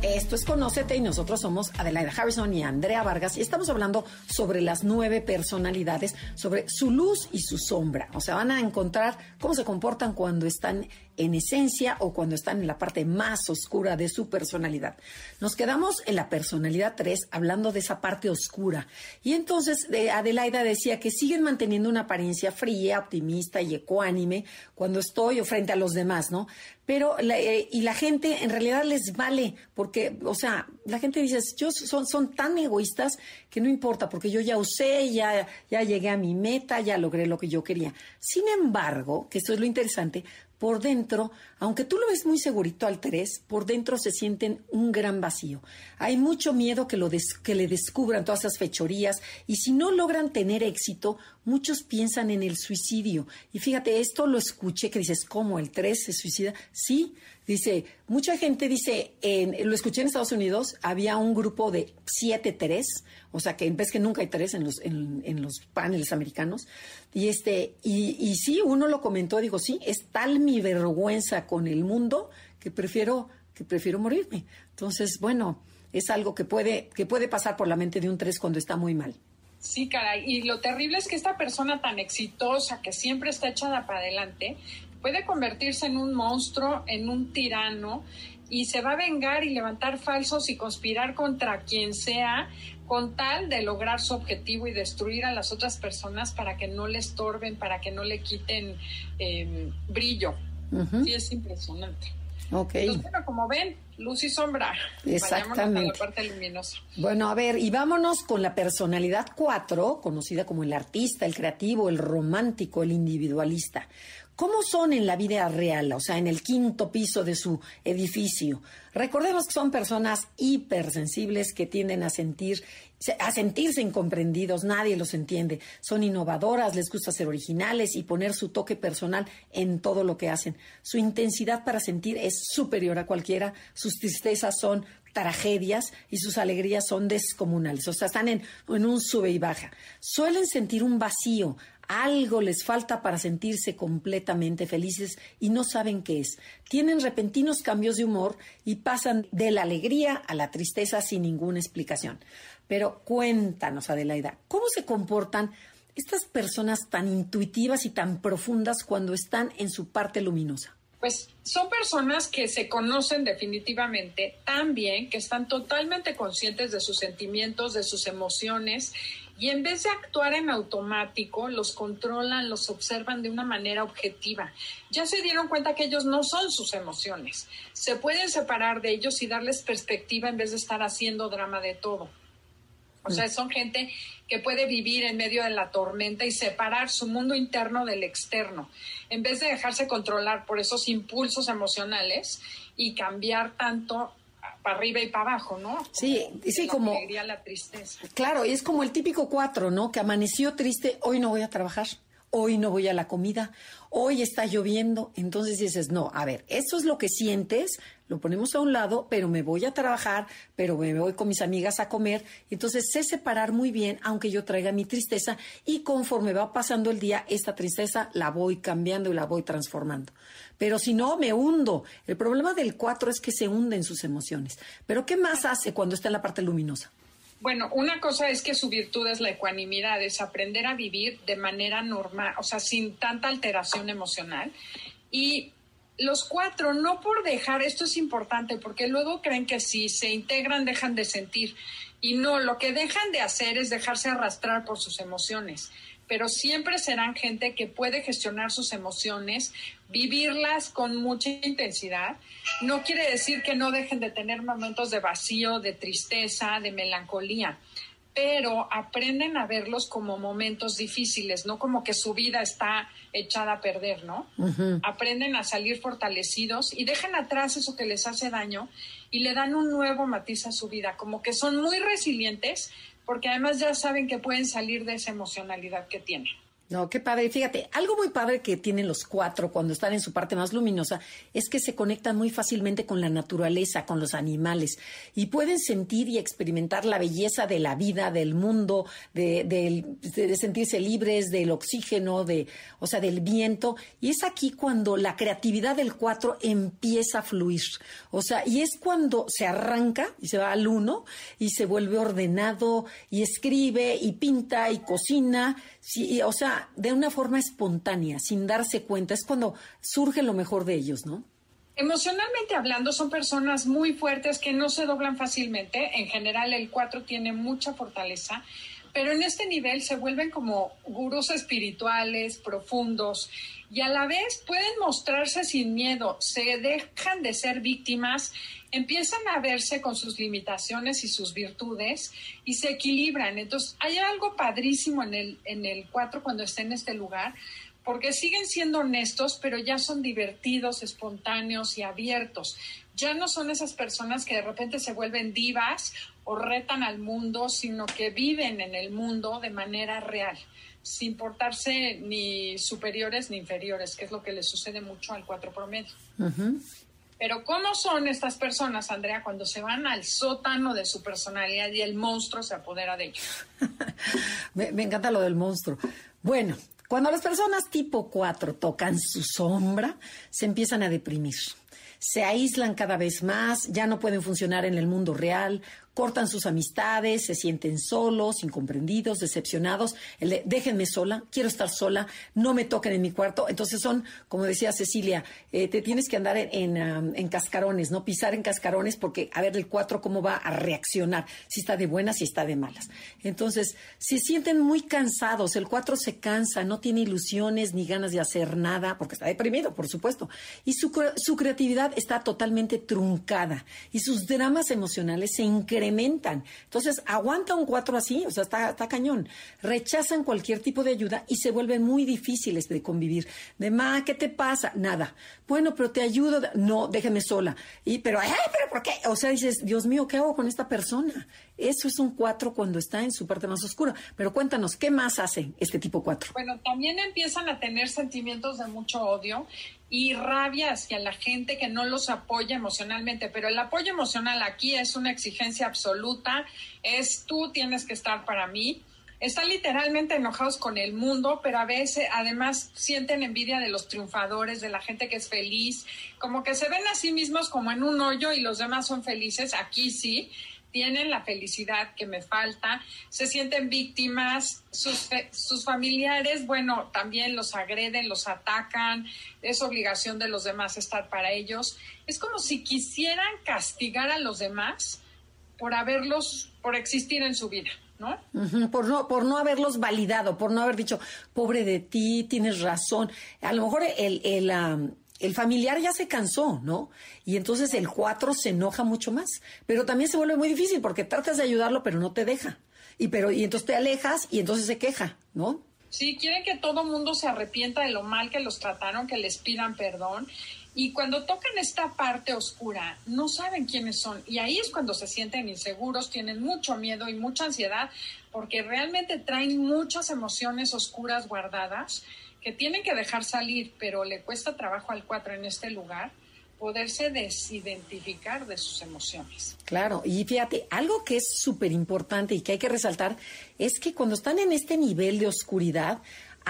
Esto es Conócete y nosotros somos Adelaida Harrison y Andrea Vargas y estamos hablando sobre las nueve personalidades, sobre su luz y su sombra. O sea, van a encontrar cómo se comportan cuando están en esencia o cuando están en la parte más oscura de su personalidad. Nos quedamos en la personalidad 3 hablando de esa parte oscura. Y entonces Adelaida decía que siguen manteniendo una apariencia fría, optimista y ecuánime cuando estoy o frente a los demás, ¿no? Pero, eh, y la gente en realidad les vale, porque, o sea, la gente dice, yo son, son tan egoístas que no importa, porque yo ya usé, ya, ya llegué a mi meta, ya logré lo que yo quería. Sin embargo, que esto es lo interesante, por dentro, aunque tú lo ves muy segurito al 3, por dentro se sienten un gran vacío. Hay mucho miedo que, lo que le descubran todas esas fechorías y si no logran tener éxito, muchos piensan en el suicidio. Y fíjate, esto lo escuché que dices, ¿cómo el 3 se suicida? Sí, dice, mucha gente dice, en, lo escuché en Estados Unidos, había un grupo de siete tres, o sea que en vez que nunca hay tres en los, en, los paneles americanos. Y este, y, y sí, uno lo comentó, digo, sí, es tal mi vergüenza con el mundo que prefiero, que prefiero morirme. Entonces, bueno, es algo que puede, que puede pasar por la mente de un tres cuando está muy mal. Sí, caray. Y lo terrible es que esta persona tan exitosa, que siempre está echada para adelante, puede convertirse en un monstruo, en un tirano, y se va a vengar y levantar falsos y conspirar contra quien sea con tal de lograr su objetivo y destruir a las otras personas para que no le estorben, para que no le quiten eh, brillo. Sí, es impresionante. Ok. bueno, como ven, luz y sombra. Exactamente. A la parte luminosa. Bueno, a ver, y vámonos con la personalidad 4, conocida como el artista, el creativo, el romántico, el individualista. ¿Cómo son en la vida real? O sea, en el quinto piso de su edificio. Recordemos que son personas hipersensibles que tienden a sentir a sentirse incomprendidos, nadie los entiende. Son innovadoras, les gusta ser originales y poner su toque personal en todo lo que hacen. Su intensidad para sentir es superior a cualquiera, sus tristezas son tragedias y sus alegrías son descomunales, o sea, están en, en un sube y baja. Suelen sentir un vacío, algo les falta para sentirse completamente felices y no saben qué es. Tienen repentinos cambios de humor y pasan de la alegría a la tristeza sin ninguna explicación. Pero cuéntanos, Adelaida, ¿cómo se comportan estas personas tan intuitivas y tan profundas cuando están en su parte luminosa? Pues son personas que se conocen definitivamente tan bien, que están totalmente conscientes de sus sentimientos, de sus emociones, y en vez de actuar en automático, los controlan, los observan de una manera objetiva. Ya se dieron cuenta que ellos no son sus emociones. Se pueden separar de ellos y darles perspectiva en vez de estar haciendo drama de todo. O sea, son gente que puede vivir en medio de la tormenta y separar su mundo interno del externo, en vez de dejarse controlar por esos impulsos emocionales y cambiar tanto para arriba y para abajo, ¿no? Sí, sí, como... La la tristeza. Claro, y es como el típico cuatro, ¿no? Que amaneció triste, hoy no voy a trabajar, hoy no voy a la comida, hoy está lloviendo. Entonces dices, no, a ver, eso es lo que sientes, lo ponemos a un lado, pero me voy a trabajar, pero me voy con mis amigas a comer. Entonces sé separar muy bien, aunque yo traiga mi tristeza, y conforme va pasando el día, esta tristeza la voy cambiando y la voy transformando. Pero si no, me hundo. El problema del cuatro es que se hunde en sus emociones. Pero ¿qué más hace cuando está en la parte luminosa? Bueno, una cosa es que su virtud es la ecuanimidad, es aprender a vivir de manera normal, o sea, sin tanta alteración emocional. Y los cuatro, no por dejar, esto es importante, porque luego creen que si se integran dejan de sentir. Y no, lo que dejan de hacer es dejarse arrastrar por sus emociones pero siempre serán gente que puede gestionar sus emociones, vivirlas con mucha intensidad. No quiere decir que no dejen de tener momentos de vacío, de tristeza, de melancolía, pero aprenden a verlos como momentos difíciles, no como que su vida está echada a perder, ¿no? Aprenden a salir fortalecidos y dejan atrás eso que les hace daño y le dan un nuevo matiz a su vida, como que son muy resilientes, porque además ya saben que pueden salir de esa emocionalidad que tienen. No, qué padre. Fíjate, algo muy padre que tienen los cuatro cuando están en su parte más luminosa es que se conectan muy fácilmente con la naturaleza, con los animales y pueden sentir y experimentar la belleza de la vida, del mundo, de, sentirse libres del oxígeno, de, o sea, del viento. Y es aquí cuando la creatividad del cuatro empieza a fluir. O sea, y es cuando se arranca y se va al uno y se vuelve ordenado y escribe y pinta y cocina Sí, o sea, de una forma espontánea, sin darse cuenta, es cuando surge lo mejor de ellos, ¿no? Emocionalmente hablando, son personas muy fuertes que no se doblan fácilmente. En general, el 4 tiene mucha fortaleza, pero en este nivel se vuelven como gurús espirituales, profundos, y a la vez pueden mostrarse sin miedo, se dejan de ser víctimas empiezan a verse con sus limitaciones y sus virtudes y se equilibran. Entonces, hay algo padrísimo en el, en el 4 cuando está en este lugar, porque siguen siendo honestos, pero ya son divertidos, espontáneos y abiertos. Ya no son esas personas que de repente se vuelven divas o retan al mundo, sino que viven en el mundo de manera real sin portarse ni superiores ni inferiores, que es lo que le sucede mucho al cuatro promedio. Pero ¿cómo son estas personas, Andrea, cuando se van al sótano de su personalidad y el monstruo se apodera de ellos? *laughs* me, me encanta lo del monstruo. Bueno, cuando las personas tipo 4 tocan su sombra, se empiezan a deprimir se aíslan cada vez más, ya no pueden funcionar en el mundo real, cortan sus amistades, se sienten solos, incomprendidos, decepcionados, déjenme sola, quiero estar sola, no me toquen en mi cuarto. Entonces son, como decía Cecilia, eh, te tienes que andar en, en, cascarones, no pisar en cascarones porque a ver el cuatro cómo va a reaccionar, si está de buenas, si está de malas. Entonces, se sienten muy cansados, el cuatro se cansa, no tiene ilusiones ni ganas de hacer nada, porque está deprimido, por supuesto, y su, su creatividad está totalmente truncada y sus dramas emocionales se incrementan entonces, aguanta un cuatro así, o sea, está, está cañón. Rechazan cualquier tipo de ayuda y se vuelven muy difíciles de convivir. De, ma, ¿qué te pasa? Nada. Bueno, pero te ayudo. No, déjame sola. Y, pero, ay, pero ¿por qué? O sea, dices, Dios mío, ¿qué hago con esta persona? Eso es un cuatro cuando está en su parte más oscura. Pero cuéntanos, ¿qué más hace este tipo cuatro? Bueno, también empiezan a tener sentimientos de mucho odio y rabia hacia la gente que no los apoya emocionalmente, pero el apoyo emocional aquí es una exigencia absoluta, es tú tienes que estar para mí. Están literalmente enojados con el mundo, pero a veces además sienten envidia de los triunfadores, de la gente que es feliz, como que se ven a sí mismos como en un hoyo y los demás son felices, aquí sí, tienen la felicidad que me falta, se sienten víctimas, sus, sus, familiares, bueno, también los agreden, los atacan, es obligación de los demás estar para ellos. Es como si quisieran castigar a los demás por haberlos, por existir en su vida. ¿No? por no por no haberlos validado, por no haber dicho, pobre de ti, tienes razón. A lo mejor el, el, el familiar ya se cansó, ¿no? Y entonces el cuatro se enoja mucho más. Pero también se vuelve muy difícil porque tratas de ayudarlo, pero no te deja. Y, pero, y entonces te alejas y entonces se queja, ¿no? Sí, quieren que todo mundo se arrepienta de lo mal que los trataron, que les pidan perdón. Y cuando tocan esta parte oscura, no saben quiénes son. Y ahí es cuando se sienten inseguros, tienen mucho miedo y mucha ansiedad, porque realmente traen muchas emociones oscuras guardadas que tienen que dejar salir, pero le cuesta trabajo al cuatro en este lugar poderse desidentificar de sus emociones. Claro, y fíjate, algo que es súper importante y que hay que resaltar es que cuando están en este nivel de oscuridad,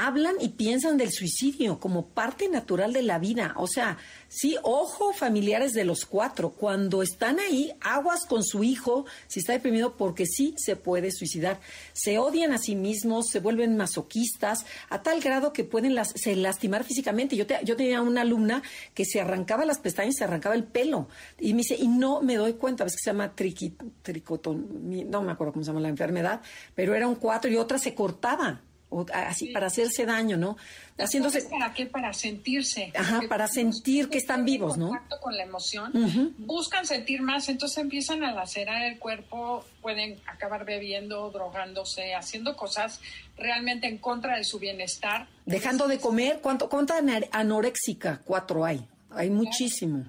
hablan y piensan del suicidio como parte natural de la vida. O sea, sí, ojo familiares de los cuatro, cuando están ahí, aguas con su hijo si está deprimido porque sí se puede suicidar. Se odian a sí mismos, se vuelven masoquistas a tal grado que pueden se lastimar físicamente. Yo, yo tenía una alumna que se arrancaba las pestañas, se arrancaba el pelo y me dice, y no me doy cuenta, ves que se llama triqui, tricotón, no me acuerdo cómo se llama la enfermedad, pero era un cuatro y otra se cortaba o así para hacerse daño, ¿no? Haciéndose para qué para sentirse. Ajá, para sentir que están vivos, ¿no? con la emoción, buscan sentir más, entonces empiezan a lacerar el cuerpo, pueden acabar bebiendo, drogándose, haciendo cosas realmente en contra de su bienestar. Dejando de comer, ¿cuánto cuánta anoréxica cuatro hay? Hay muchísimo.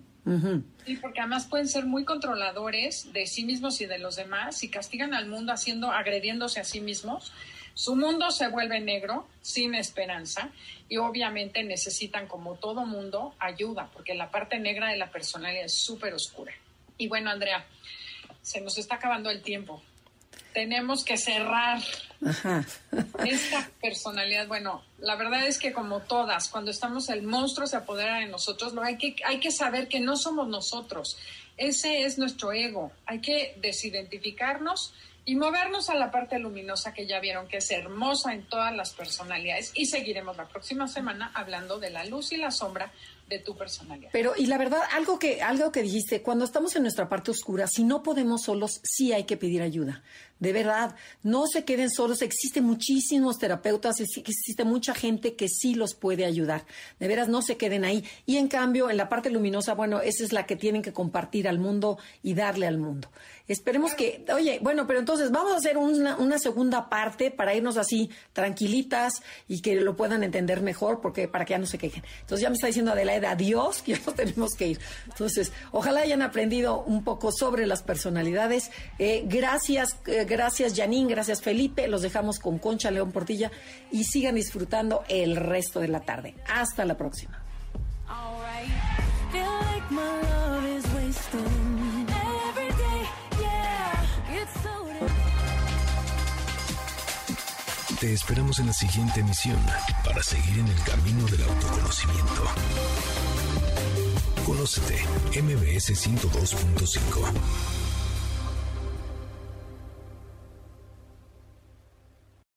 Sí, porque además pueden ser muy controladores de sí mismos y de los demás y castigan al mundo haciendo, agrediéndose a sí mismos su mundo se vuelve negro, sin esperanza, y obviamente necesitan, como todo mundo, ayuda, porque la parte negra de la personalidad es súper oscura. Y bueno, Andrea, se nos está acabando el tiempo. Tenemos que cerrar esta personalidad. Bueno, la verdad es que como todas, cuando estamos el monstruo se apodera de nosotros, lo hay que, hay que saber que no somos nosotros. Ese es nuestro ego. Hay que desidentificarnos y movernos a la parte luminosa que ya vieron que es hermosa en todas las personalidades y seguiremos la próxima semana hablando de la luz y la sombra de tu personalidad. Pero y la verdad algo que algo que dijiste, cuando estamos en nuestra parte oscura, si no podemos solos, sí hay que pedir ayuda. De verdad, no se queden solos, existen muchísimos terapeutas, existe mucha gente que sí los puede ayudar. De veras no se queden ahí y en cambio en la parte luminosa, bueno, esa es la que tienen que compartir al mundo y darle al mundo. Esperemos que, oye, bueno, pero entonces vamos a hacer una, segunda parte para irnos así tranquilitas y que lo puedan entender mejor, porque para que ya no se quejen. Entonces ya me está diciendo Adelaide de adiós, que ya no tenemos que ir. Entonces, ojalá hayan aprendido un poco sobre las personalidades. Eh, gracias, eh, gracias Janine, gracias Felipe. Los dejamos con Concha León Portilla y sigan disfrutando el resto de la tarde. Hasta la próxima. Te esperamos en la siguiente emisión para seguir en el camino del autoconocimiento. Conócete, MBS 102.5.